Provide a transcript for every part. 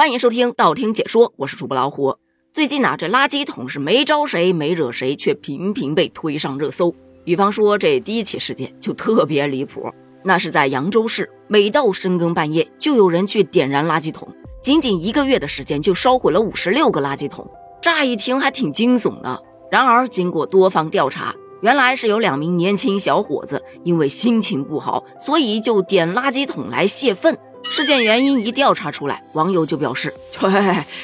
欢迎收听道听解说，我是主播老虎。最近呢，这垃圾桶是没招谁，没惹谁，却频频被推上热搜。比方说，这第一起事件就特别离谱，那是在扬州市，每到深更半夜，就有人去点燃垃圾桶，仅仅一个月的时间就烧毁了五十六个垃圾桶。乍一听还挺惊悚的，然而经过多方调查，原来是有两名年轻小伙子因为心情不好，所以就点垃圾桶来泄愤。事件原因一调查出来，网友就表示：“嘿，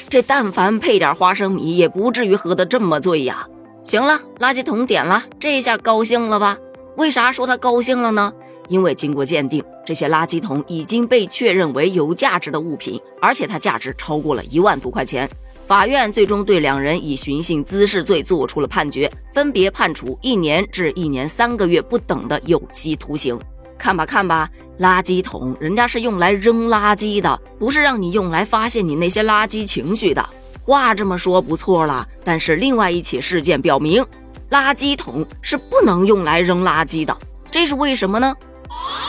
这但凡配点花生米，也不至于喝得这么醉呀。”行了，垃圾桶点了，这下高兴了吧？为啥说他高兴了呢？因为经过鉴定，这些垃圾桶已经被确认为有价值的物品，而且它价值超过了一万多块钱。法院最终对两人以寻衅滋事罪作出了判决，分别判处一年至一年三个月不等的有期徒刑。看吧看吧，垃圾桶人家是用来扔垃圾的，不是让你用来发泄你那些垃圾情绪的。话这么说不错了，但是另外一起事件表明，垃圾桶是不能用来扔垃圾的。这是为什么呢？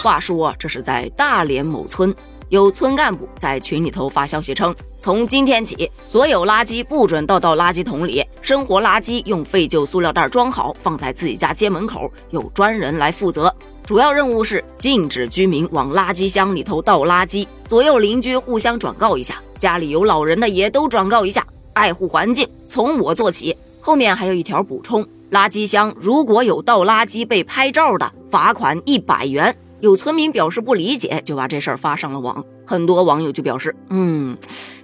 话说这是在大连某村，有村干部在群里头发消息称，从今天起，所有垃圾不准倒到垃圾桶里，生活垃圾用废旧塑料袋装好，放在自己家街门口，有专人来负责。主要任务是禁止居民往垃圾箱里头倒垃圾，左右邻居互相转告一下，家里有老人的也都转告一下，爱护环境从我做起。后面还有一条补充：垃圾箱如果有倒垃圾被拍照的，罚款一百元。有村民表示不理解，就把这事儿发上了网。很多网友就表示，嗯，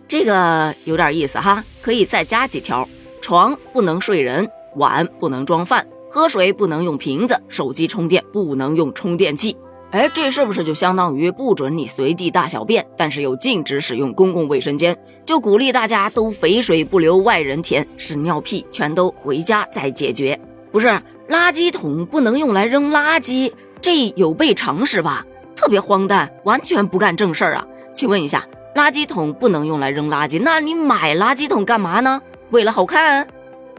这个有点意思哈，可以再加几条：床不能睡人，碗不能装饭。喝水不能用瓶子，手机充电不能用充电器。哎，这是不是就相当于不准你随地大小便，但是又禁止使用公共卫生间？就鼓励大家都肥水不流外人田，屎尿屁全都回家再解决。不是，垃圾桶不能用来扔垃圾，这有悖常识吧？特别荒诞，完全不干正事儿啊！请问一下，垃圾桶不能用来扔垃圾，那你买垃圾桶干嘛呢？为了好看？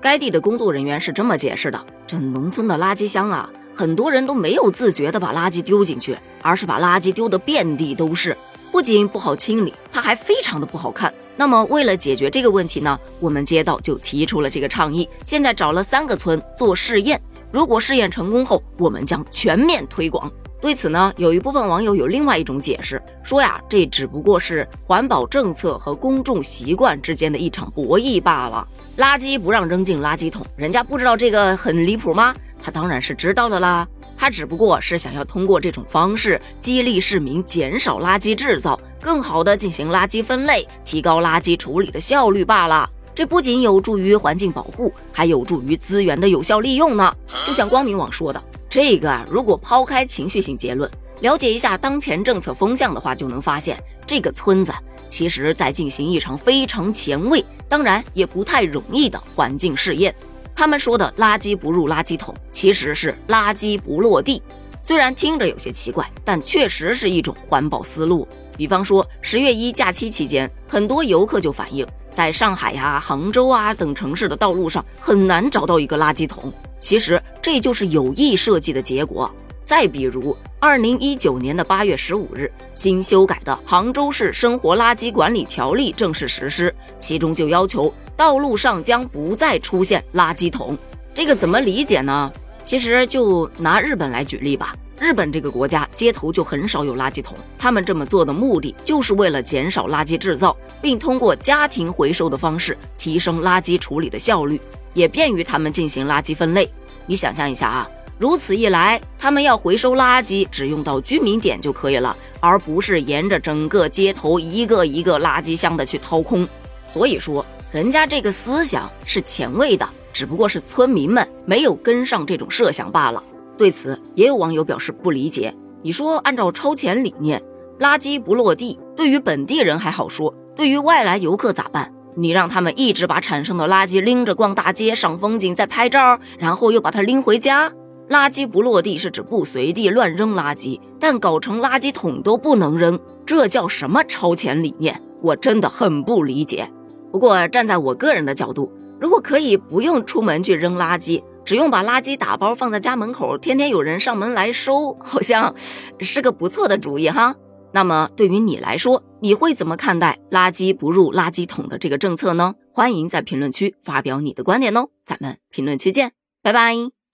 该地的工作人员是这么解释的。这农村的垃圾箱啊，很多人都没有自觉的把垃圾丢进去，而是把垃圾丢的遍地都是，不仅不好清理，它还非常的不好看。那么为了解决这个问题呢，我们街道就提出了这个倡议，现在找了三个村做试验，如果试验成功后，我们将全面推广。对此呢，有一部分网友有另外一种解释，说呀，这只不过是环保政策和公众习惯之间的一场博弈罢了。垃圾不让扔进垃圾桶，人家不知道这个很离谱吗？他当然是知道的啦。他只不过是想要通过这种方式激励市民减少垃圾制造，更好的进行垃圾分类，提高垃圾处理的效率罢了。这不仅有助于环境保护，还有助于资源的有效利用呢。就像光明网说的。这个啊，如果抛开情绪性结论，了解一下当前政策风向的话，就能发现这个村子其实在进行一场非常前卫，当然也不太容易的环境试验。他们说的垃圾不入垃圾桶，其实是垃圾不落地。虽然听着有些奇怪，但确实是一种环保思路。比方说十月一假期期间，很多游客就反映，在上海呀、杭州啊等城市的道路上很难找到一个垃圾桶。其实这就是有意设计的结果。再比如，二零一九年的八月十五日，新修改的《杭州市生活垃圾管理条例》正式实施，其中就要求道路上将不再出现垃圾桶。这个怎么理解呢？其实就拿日本来举例吧。日本这个国家街头就很少有垃圾桶，他们这么做的目的就是为了减少垃圾制造，并通过家庭回收的方式提升垃圾处理的效率。也便于他们进行垃圾分类。你想象一下啊，如此一来，他们要回收垃圾，只用到居民点就可以了，而不是沿着整个街头一个一个垃圾箱的去掏空。所以说，人家这个思想是前卫的，只不过是村民们没有跟上这种设想罢了。对此，也有网友表示不理解。你说，按照超前理念，垃圾不落地，对于本地人还好说，对于外来游客咋办？你让他们一直把产生的垃圾拎着逛大街、赏风景、再拍照，然后又把它拎回家。垃圾不落地是指不随地乱扔垃圾，但搞成垃圾桶都不能扔，这叫什么超前理念？我真的很不理解。不过站在我个人的角度，如果可以不用出门去扔垃圾，只用把垃圾打包放在家门口，天天有人上门来收，好像是个不错的主意哈。那么对于你来说，你会怎么看待垃圾不入垃圾桶的这个政策呢？欢迎在评论区发表你的观点哦，咱们评论区见，拜拜。